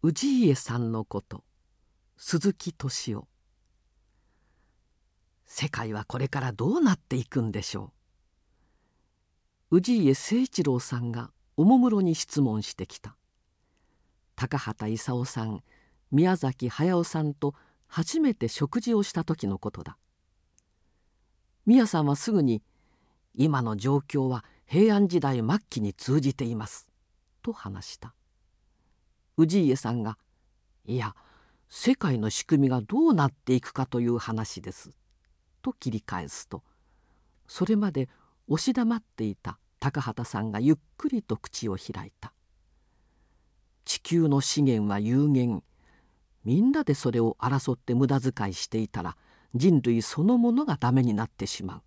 氏家さんのこと。鈴木敏夫。世界はこれからどうなっていくんでしょう。氏家誠一郎さんがおもむろに質問してきた。高畑勲さん宮崎駿さんと初めて食事をした時のことだ。宮さんはすぐに「今の状況は平安時代末期に通じています」と話した。氏家さんが「いや世界の仕組みがどうなっていくかという話です」と切り返すとそれまで押し黙っていた高畑さんがゆっくりと口を開いた「地球の資源は有限みんなでそれを争って無駄遣いしていたら人類そのものがダメになってしまう」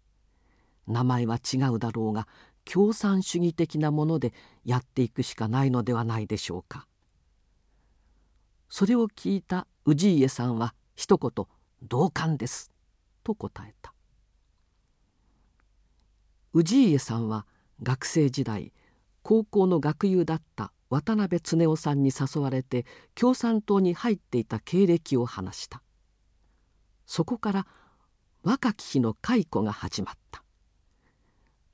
名前は違うだろうが共産主義的なものでやっていくしかないのではないでしょうか。それを聞いた氏家さんは一言「同感です」と答えた。氏家さんは学生時代高校の学友だった渡辺恒夫さんに誘われて共産党に入っていた経歴を話した。そこから若き日の解雇が始まった。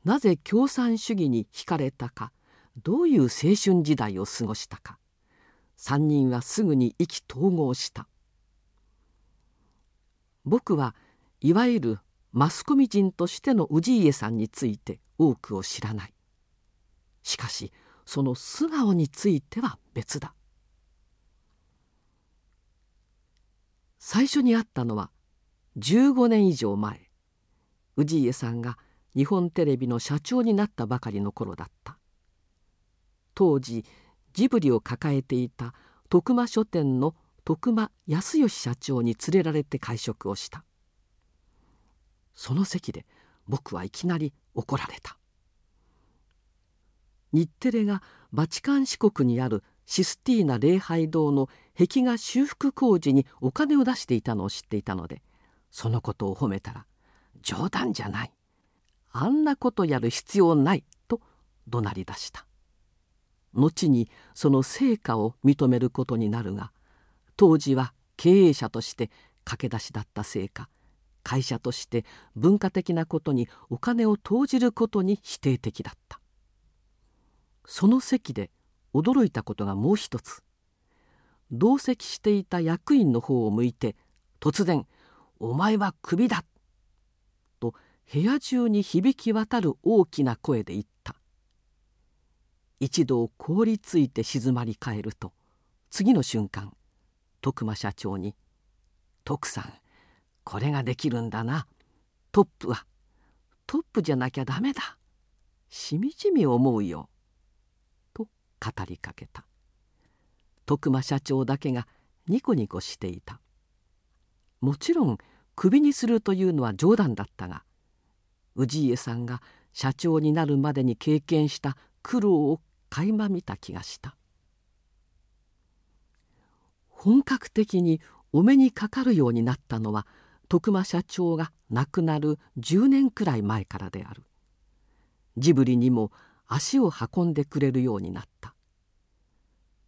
なぜ共産主義に惹かれたかどういう青春時代を過ごしたか。3人はすぐに意気投合した。僕はいわゆるマスコミ人としての氏家さんについて多くを知らない。しかしその素顔については別だ。最初に会ったのは15年以上前。氏家さんが日本テレビの社長になったばかりの頃だった。当時ジブリを抱えていた徳間書店の徳間康義社長に連れられて会食をした。その席で僕はいきなり怒られた。日テレがバチカン市国にあるシスティーナ礼拝堂の壁画修復工事にお金を出していたのを知っていたのでそのことを褒めたら「冗談じゃない。あんなことやる必要ない」と怒鳴り出した。後にその成果を認めることになるが当時は経営者として駆け出しだったせいか会社として文化的なことにお金を投じることに否定的だった。その席で驚いたことがもう一つ。同席していた役員の方を向いて突然「お前はクビだ!」と部屋中に響き渡る大きな声で言った。一度凍りついて静まり返ると次の瞬間徳間社長に「徳さんこれができるんだな。トップはトップじゃなきゃダメだ。しみじみ思うよ」と語りかけた。徳間社長だけがニコニコしていたもちろんクビにするというのは冗談だったが氏家さんが社長になるまでに経験した苦労を垣間見た気がした。本格的にお目にかかるようになったのは徳間社長が亡くなる10年くらい前からである。ジブリにも足を運んでくれるようになった。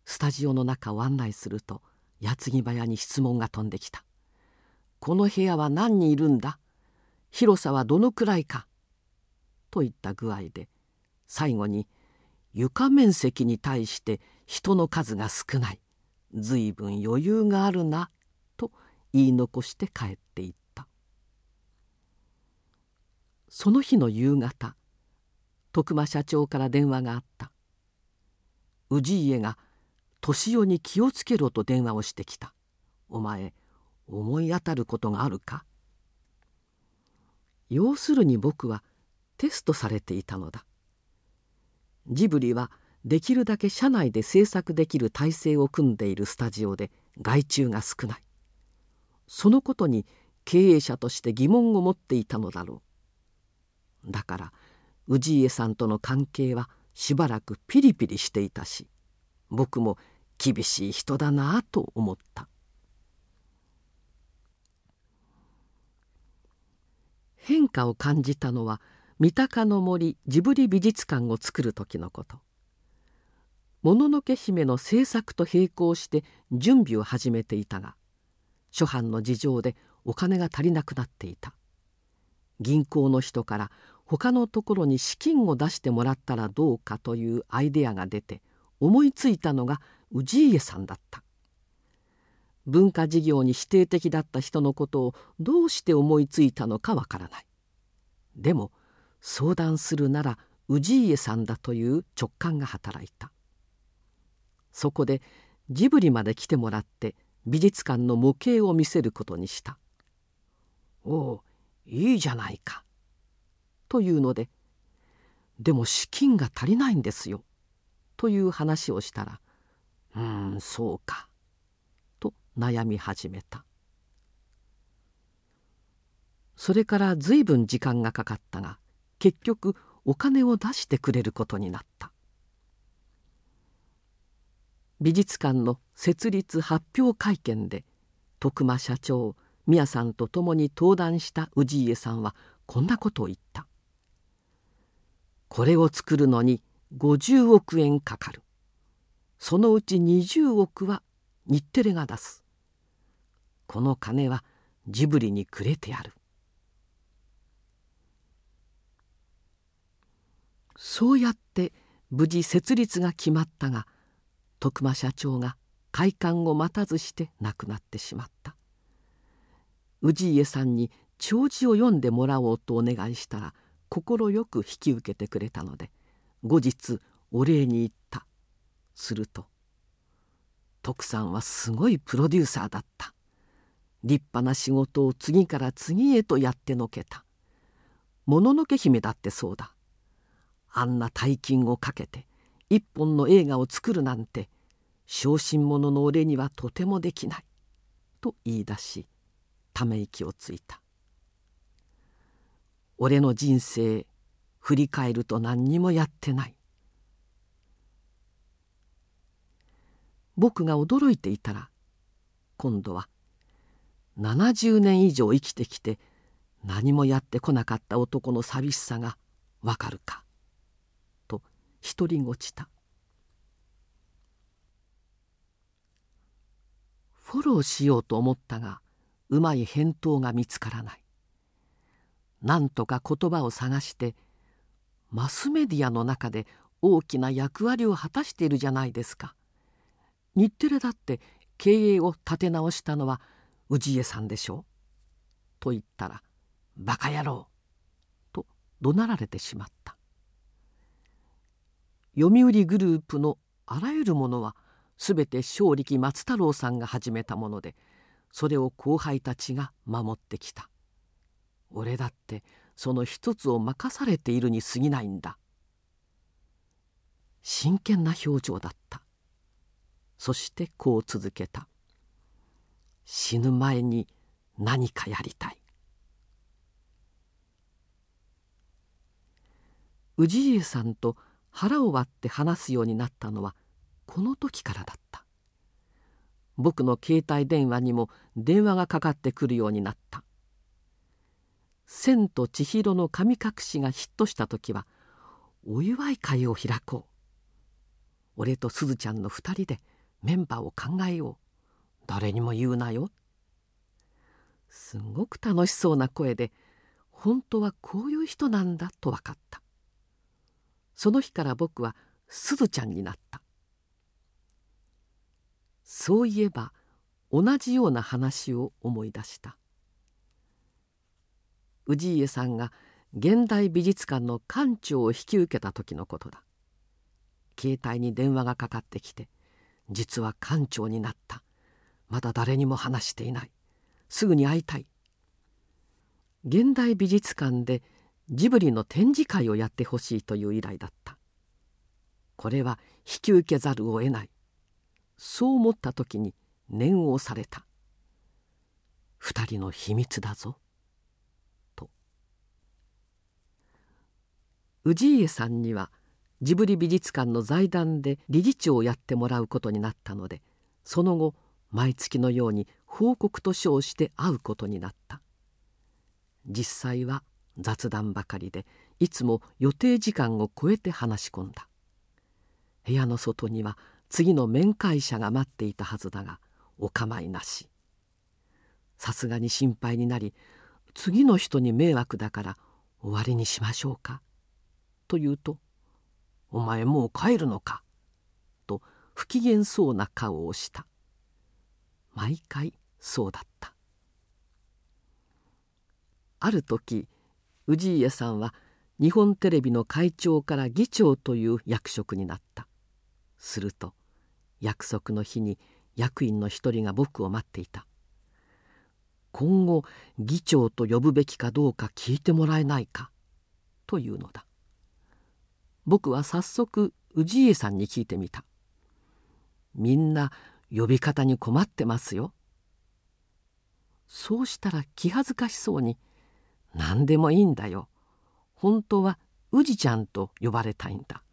スタジオの中を案内すると矢継ぎ早に質問が飛んできた「この部屋は何人いるんだ？広さはどのくらいか?」といった具合で最後に「床面積に対して人の数が少ない。随分余裕があるなと言い残して帰っていった。その日の夕方徳間社長から電話があった。氏家が年男に気をつけろと電話をしてきたお前思い当たることがあるか要するに僕はテストされていたのだ。ジブリはできるだけ社内で制作できる体制を組んでいるスタジオで外注が少ない。そのことに経営者として疑問を持っていたのだろう。だから氏家さんとの関係はしばらくピリピリしていたし僕も厳しい人だなあと思った。変化を感じたのは三鷹の森ジブリ美術館を作る時のこと。もののけ姫の制作と並行して準備を始めていたが諸藩の事情でお金が足りなくなっていた。銀行の人から他のところに資金を出してもらったらどうかというアイデアが出て思いついたのが氏家さんだった。文化事業に否定的だった人のことをどうして思いついたのかわからない。でも相談するなら氏家さんだという直感が働いた。そこでジブリまで来てもらって美術館の模型を見せることにした「おおいいじゃないか」というので「でも資金が足りないんですよ」という話をしたら「うんそうか」と悩み始めた。それから随分時間がかかったが結局お金を出してくれることになった。美術館の設立発表会見で徳間社長宮さんと共に登壇した氏家さんはこんなことを言った「これを作るのに50億円かかる。そのうち20億は日テレが出す。この金はジブリにくれてやる」そうやって無事設立が決まったが徳間社長が開館を待たずして亡くなってしまった。氏家さんに弔辞を読んでもらおうとお願いしたら快く引き受けてくれたので後日お礼に行った。すると「徳さんはすごいプロデューサーだった」立派な仕事を次から次へとやってのけた。もののけ姫だってそうだ。あんな大金をかけて一本の映画を作るなんて小心者の俺にはとてもできない」と言い出しため息をついた「俺の人生振り返ると何にもやってない」僕が驚いていたら今度は70年以上生きてきて何もやってこなかった男の寂しさがわかるか。独りごちた。フォローしようと思ったがうまい返答が見つからない。なんとか言葉を探してマスメディアの中で大きな役割を果たしているじゃないですか。日テレだって経営を立て直したのは氏家さんでしょ？うと言ったら「バカ野郎!」と怒鳴られてしまった。読売グループのあらゆるものは全て正力松太郎さんが始めたものでそれを後輩たちが守ってきた。俺だってその一つを任されているに過ぎないんだ。真剣な表情だった。そしてこう続けた。死ぬ前に何かやりたい。氏家さんと腹を割って話すようになったのはこの時からだった。僕の携帯電話にも電話がかかってくるようになった「千と千尋の神隠し」がヒットした時はお祝い会を開こう。俺とすずちゃんの2人でメンバーを考えよう。誰にも言うなよ。すごく楽しそうな声で本当はこういう人なんだと分かった。その日から僕はすずちゃんになった。そういえば同じような話を思い出した。氏家さんが現代美術館の館長を引き受けた時のことだ。携帯に電話がかかってきて「実は館長になった。まだ誰にも話していない。すぐに会いたい」現代美術館でジブリの展示会をやってほしいという依頼だった。これは引き受けざるを得ない。そう思った時に念を押された。二人の秘密だぞ。と。氏家さんにはジブリ美術館の財団で理事長をやってもらうことになったのでその後毎月のように報告と称して会うことになった。実際は雑談ばかりでいつも予定時間を超えて話し込んだ。部屋の外には次の面会者が待っていたはずだがお構いなし。さすがに心配になり次の人に迷惑だから終わりにしましょうか」と言うと「お前もう帰るのか」と不機嫌そうな顔をした。毎回そうだった。ある時氏家さんは日本テレビの会長から議長という役職になった。すると約束の日に役員の一人が僕を待っていた。今後議長と呼ぶべきかどうか聞いてもらえないか。というのだ。僕は早速氏家さんに聞いてみた。みんな呼び方に困ってますよ。そうしたら気恥ずかしそうに「何でもいいんだよ。本当は氏ちゃんと呼ばれたいんだ」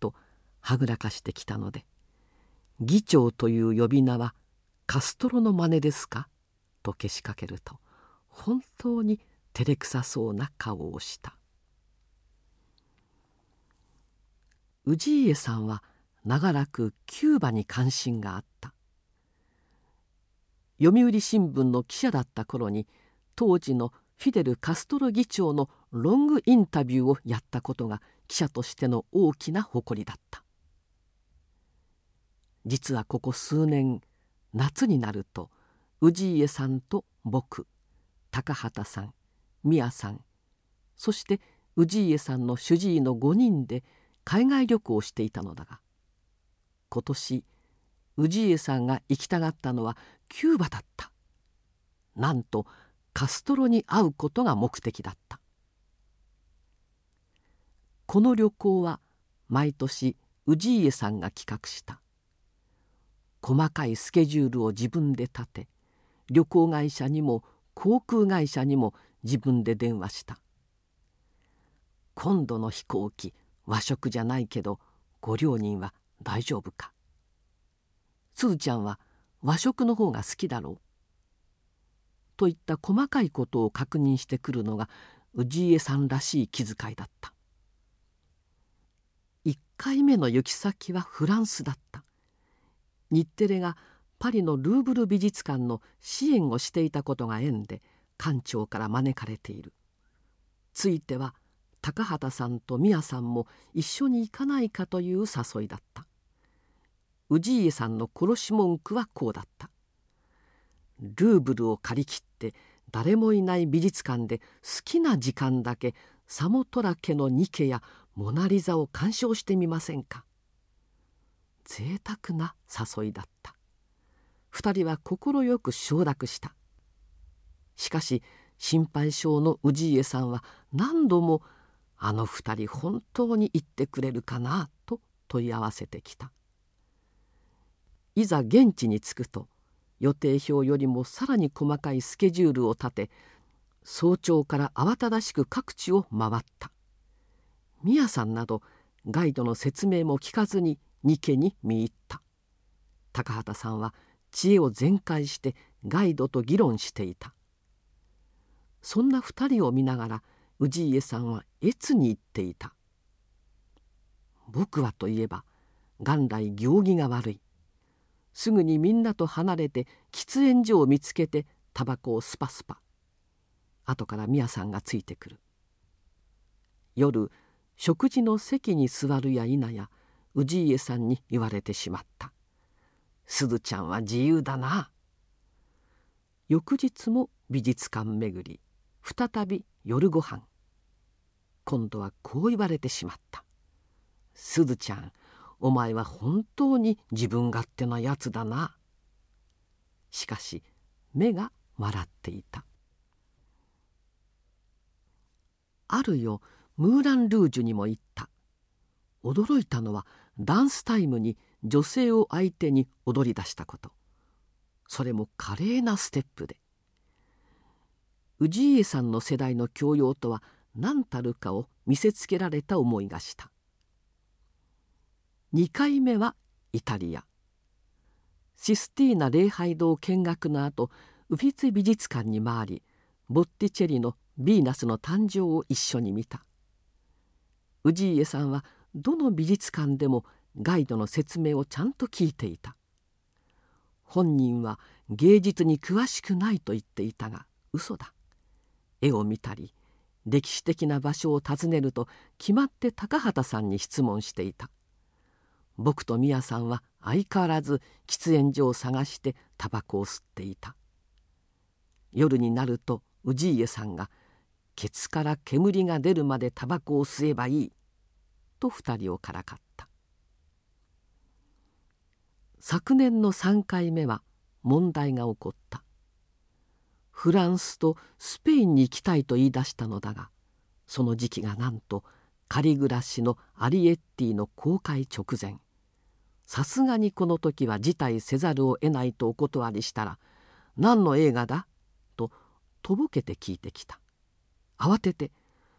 とはぐらかしてきたので「議長という呼び名はカストロの真似ですか?」とけしかけると本当に照れくさそうな顔をした。氏家さんは長らくキューバに関心があった。読売新聞の記者だった頃に当時のフィデル・カストロ議長のロングインタビューをやったことが記者としての大きな誇りだった。実はここ数年夏になると氏家さんと僕高畑さん宮さんそして氏家さんの主治医の5人で海外旅行をしていたのだが今年氏家さんが行きたがったのはキューバだった。なんとカストロに会うことが目的だった。この旅行は毎年氏家さんが企画した。細かいスケジュールを自分で立て旅行会社にも航空会社にも自分で電話した。今度の飛行機和食じゃないけどご両人は大丈夫か。すずちゃんは和食の方が好きだろう。といった細かいことを確認してくるのが氏家さんらしい気遣いだった。1回目の行き先はフランスだった。日テレがパリのルーブル美術館の支援をしていたことが縁で館長から招かれている。ついては高畑さんと宮さんも一緒に行かないかという誘いだった。氏家さんの殺し文句はこうだった。ルーブルを借り切って誰もいない美術館で好きな時間だけサモトラ家のニケやモナ・リザを鑑賞してみませんか？贅沢な誘いだった。二人は快く承諾した。しかし心配性の氏家さんは何度も「あの二人本当に言ってくれるかな?」と問い合わせてきた。いざ現地に着くと予定表よりもさらに細かいスケジュールを立て早朝から慌ただしく各地を回った。宮さんなどガイドの説明も聞かずに二家に見入った。高畑さんは知恵を全開してガイドと議論していた。そんな二人を見ながら氏家さんは越に言っていた。僕はといえば元来行儀が悪い。すぐにみんなと離れて喫煙所を見つけてタバコをスパスパ。後から宮さんがついてくる。夜食事の席に座るや否や氏家さんに言われてしまった「すずちゃんは自由だな」翌日も美術館巡り再び夜ご飯。今度はこう言われてしまった「すずちゃんお前は本当に自分勝手なやつだな。しかし目が笑っていた。あるよムーラン・ルージュにも言った。驚いたのはダンスタイムに女性を相手に踊り出したこと。それも華麗なステップで。氏家さんの世代の教養とは何たるかを見せつけられた思いがした。2回目はイタリア。システィーナ礼拝堂見学の後ウフィツ美術館に回りボッティチェリの「ヴィーナスの誕生」を一緒に見た。氏家さんはどの美術館でもガイドの説明をちゃんと聞いていた。本人は芸術に詳しくないと言っていたが嘘だ。絵を見たり歴史的な場所を訪ねると決まって高畑さんに質問していた。僕と宮さんは相変わらず喫煙所を探してタバコを吸っていた。夜になると氏家さんが「ケツから煙が出るまでタバコを吸えばいい」と二人をからかった。昨年の3回目は問題が起こった。フランスとスペインに行きたいと言い出したのだがその時期がなんと仮暮らしのアリエッティの公開直前。さすがにこの時は辞退せざるを得ないとお断りしたら「何の映画だ?」ととぼけて聞いてきた。慌てて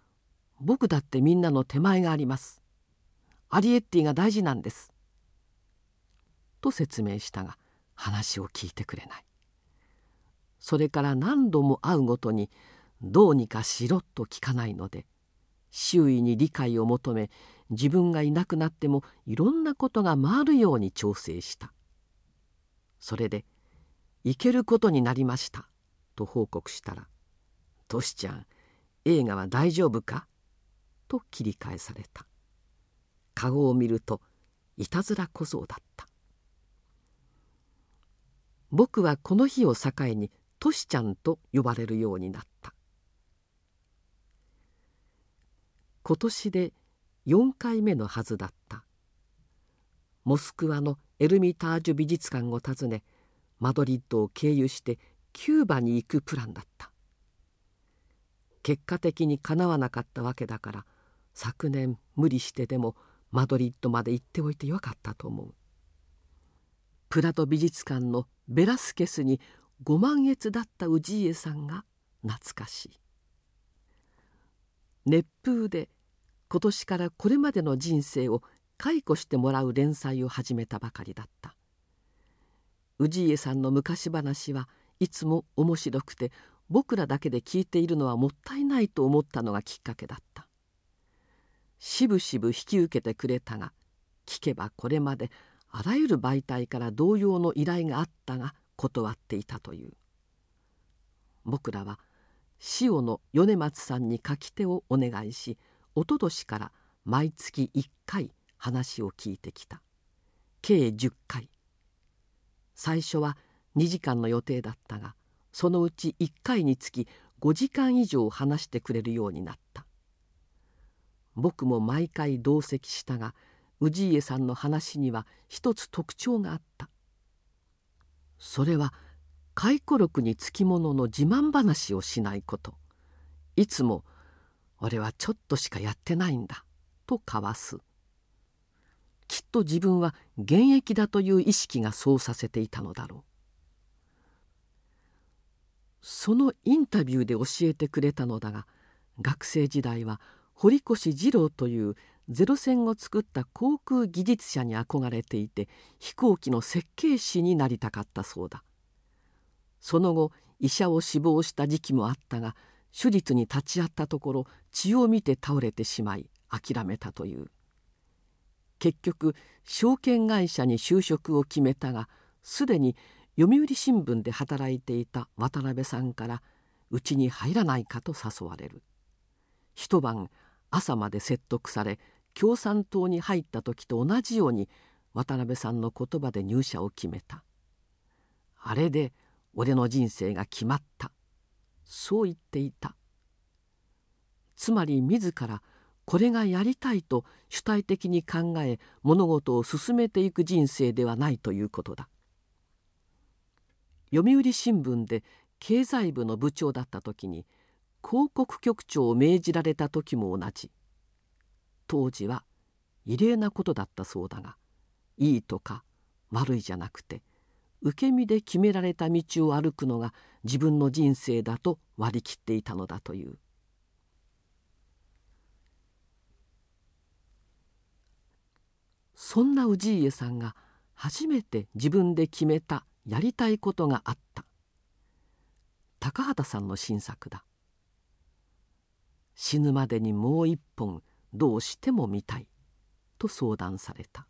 「僕だってみんなの手前があります。アリエッティが大事なんです」と説明したが話を聞いてくれない。それから何度も会うごとにどうにかしろと聞かないので周囲に理解を求め自分がいなくなってもいろんなことが回るように調整したそれで「行けることになりました」と報告したら「トシちゃん映画は大丈夫か?」と切り返された顔を見るといたずら小僧だった僕はこの日を境にトシちゃんと呼ばれるようになった今年で4回目のはずだった。モスクワのエルミタージュ美術館を訪ねマドリッドを経由してキューバに行くプランだった。結果的にかなわなかったわけだから昨年無理してでもマドリッドまで行っておいてよかったと思う。プラド美術館のベラスケスにご満悦だった氏家さんが懐かしい。熱風で今年からこれまでの人生を解雇してもらう連載を始めたばかりだった。氏家さんの昔話はいつも面白くて僕らだけで聞いているのはもったいないと思ったのがきっかけだった。しぶしぶ引き受けてくれたが聞けばこれまであらゆる媒体から同様の依頼があったが断っていたという。僕らは塩の米松さんに書き手をお願いしおととしから毎月1回話を聞いてきた。計10回。最初は2時間の予定だったがそのうち1回につき5時間以上話してくれるようになった。僕も毎回同席したが氏家さんの話には一つ特徴があった。それは回顧録につきものの自慢話をしないこと。いつも「俺はちょっとしかやってないんだ」とかわす。きっと自分は現役だという意識がそうさせていたのだろう。そのインタビューで教えてくれたのだが学生時代は堀越二郎というゼロ戦を作った航空技術者に憧れていて飛行機の設計士になりたかったそうだ。その後医者を志望した時期もあったが手術に立ち会ったところ血を見て倒れてしまい諦めたという。結局証券会社に就職を決めたがすでに読売新聞で働いていた渡辺さんからうちに入らないかと誘われる。一晩朝まで説得され共産党に入った時と同じように渡辺さんの言葉で入社を決めた。あれで俺の人生が決まった。そう言っていた。つまり自らこれがやりたいと主体的に考え物事を進めていく人生ではないということだ。読売新聞で経済部の部長だった時に広告局長を命じられた時も同じ。当時は異例なことだったそうだがいいとか悪いじゃなくて受け身で決められた道を歩くのが自分の人生だと割り切っていたのだという。そんな氏家さんが初めて自分で決めたやりたいことがあった。高畑さんの新作だ。死ぬまでにもう一本どうしても見たいと相談された。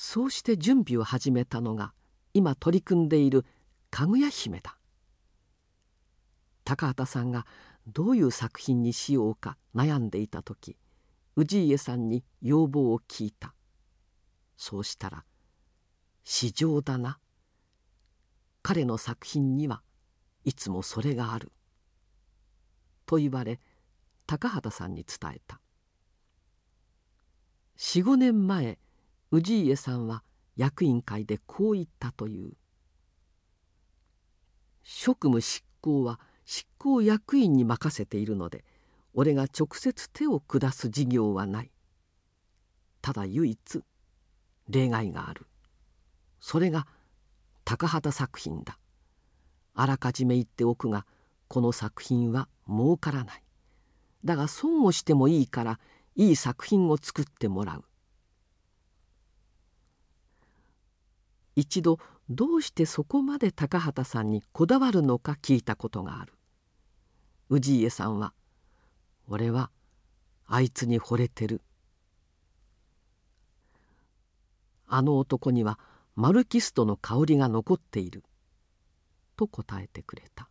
そうして準備を始めたのが今取り組んでいる「かぐや姫」だ。高畑さんがどういう作品にしようか悩んでいた時氏家さんに要望を聞いた。そうしたら「市場だな。彼の作品にはいつもそれがある」と言われ高畑さんに伝えた。45年前氏家さんは役員会でこう言ったという「職務執行は執行役員に任せているので俺が直接手を下す事業はない」ただ唯一例外がある。それが高畑作品だ。あらかじめ言っておくがこの作品は儲からない。だが損をしてもいいからいい作品を作ってもらう。一度どうしてそこまで高畑さんにこだわるのか聞いたことがある。氏家さんは「俺はあいつに惚れてる」あの男にはマルキストの香りが残っている。と答えてくれた。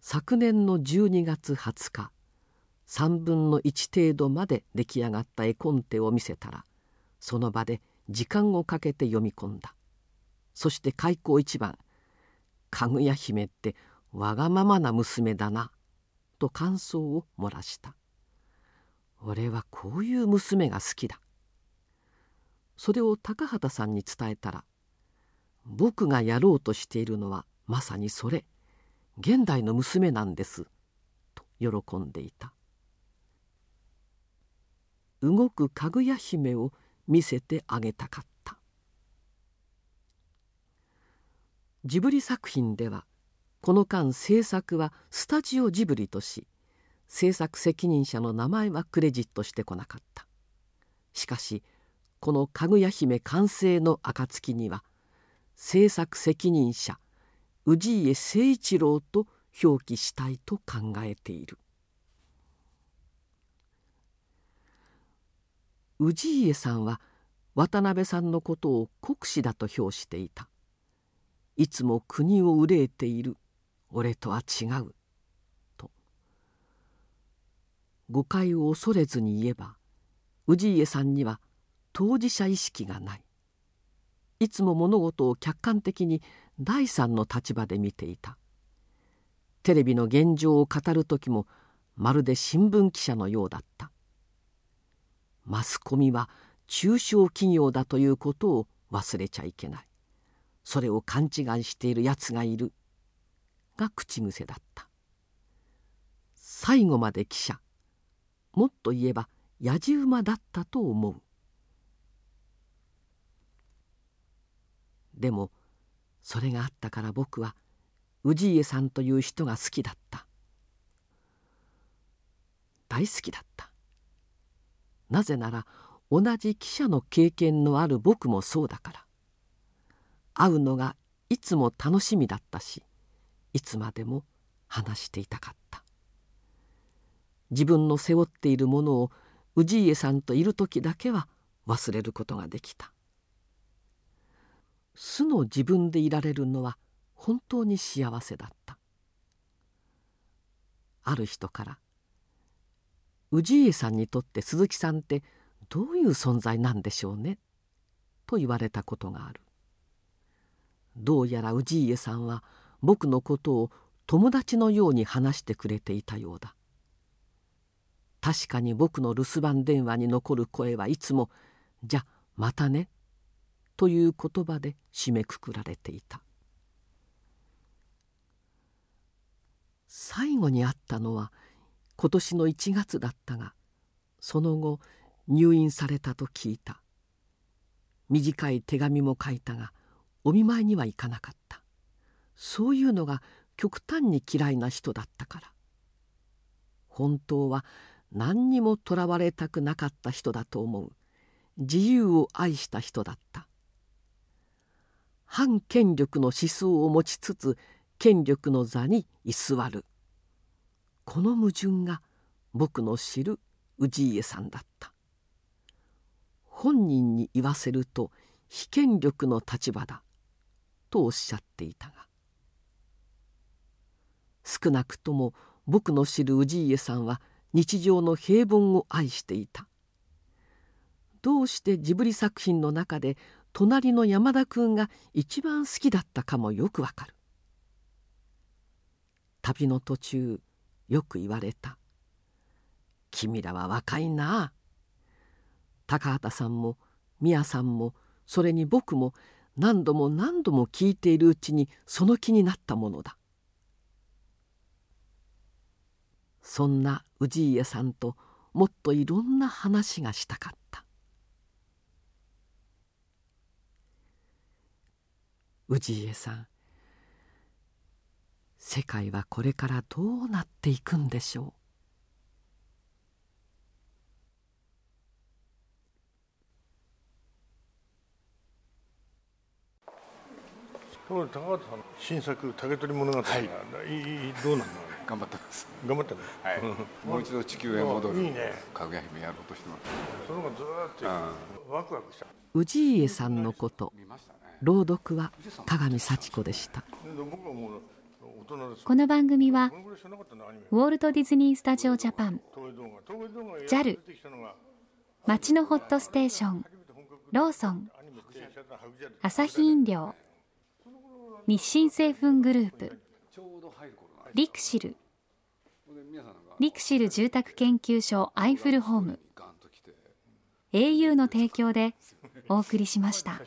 昨年の12月20日3分の1程度まで出来上がった絵コンテを見せたらその場で時間をかけて読み込んだ。そして開口一番「かぐや姫ってわがままな娘だな」と感想を漏らした「俺はこういう娘が好きだ」それを高畑さんに伝えたら「僕がやろうとしているのはまさにそれ。現代の娘なんです」と喜んでいた。動くかぐや姫を見せてあげたかった。ジブリ作品ではこの間制作はスタジオジブリとし制作責任者の名前はクレジットしてこなかった。しかしこのかぐや姫完成の暁には制作責任者氏家誠一郎と表記したいと考えている。氏家さんは渡辺さんのことを国士だと評していた。いつも国を憂えている。俺とは違う。と。誤解を恐れずに言えば氏家さんには当事者意識がない。いつも物事を客観的に第三の立場で見ていた。テレビの現状を語る時もまるで新聞記者のようだった。マスコミは中小企業だということを忘れちゃいけない。それを勘違いしているやつがいる。が口癖だった。最後まで記者。もっと言えばやじ馬だったと思う。でもそれがあったから僕は氏家さんという人が好きだった。大好きだった。なぜなら同じ記者の経験のある僕もそうだから。会うのがいつも楽しみだったしいつまでも話していたかった。自分の背負っているものを氏家さんといる時だけは忘れることができた。素の自分でいられるのは本当に幸せだった。ある人から氏家さんにとって鈴木さんってどういう存在なんでしょうね」と言われたことがある。どうやら氏家さんは僕のことを友達のように話してくれていたようだ。確かに僕の留守番電話に残る声はいつも「じゃまたね」という言葉で締めくくられていた。最後に会ったのは今年の1月だったがその後入院されたと聞いた。短い手紙も書いたがお見舞いには行かなかった。そういうのが極端に嫌いな人だったから。本当は何にもとらわれたくなかった人だと思う。自由を愛した人だった。反権力の思想を持ちつつ権力の座に居座る。この矛盾が僕の知る氏家さんだった。本人に言わせると非権力の立場だ。とおっしゃっていたが。少なくとも僕の知る氏家さんは日常の平凡を愛していた。どうしてジブリ作品の中で隣の山田君が一番好きだったかもよくわかる。旅の途中よく言われた「君らは若いな」高畑さんも宮さんもそれに僕も何度も何度も聞いているうちにその気になったものだ。そんな氏家さんともっといろんな話がしたかった。氏家さん世界はこれからどうなっていくんでしょう？高畑さん新作「竹取物語」はい、どうなの頑張ってます。頑張ってる、はい、もう一度地球へ戻るいいね。かぐや姫やろうとしてますそのずっとワクワクした。氏家さんのこと朗読は鏡幸子でしたこの番組はウォルト・ディズニー・スタジオ・ジャパン。JAL 町のホットステーション。ローソン。アサヒ飲料。日清製粉グループ。リクシル。リクシル住宅研究所アイフルホーム。au の提供でお送りしました。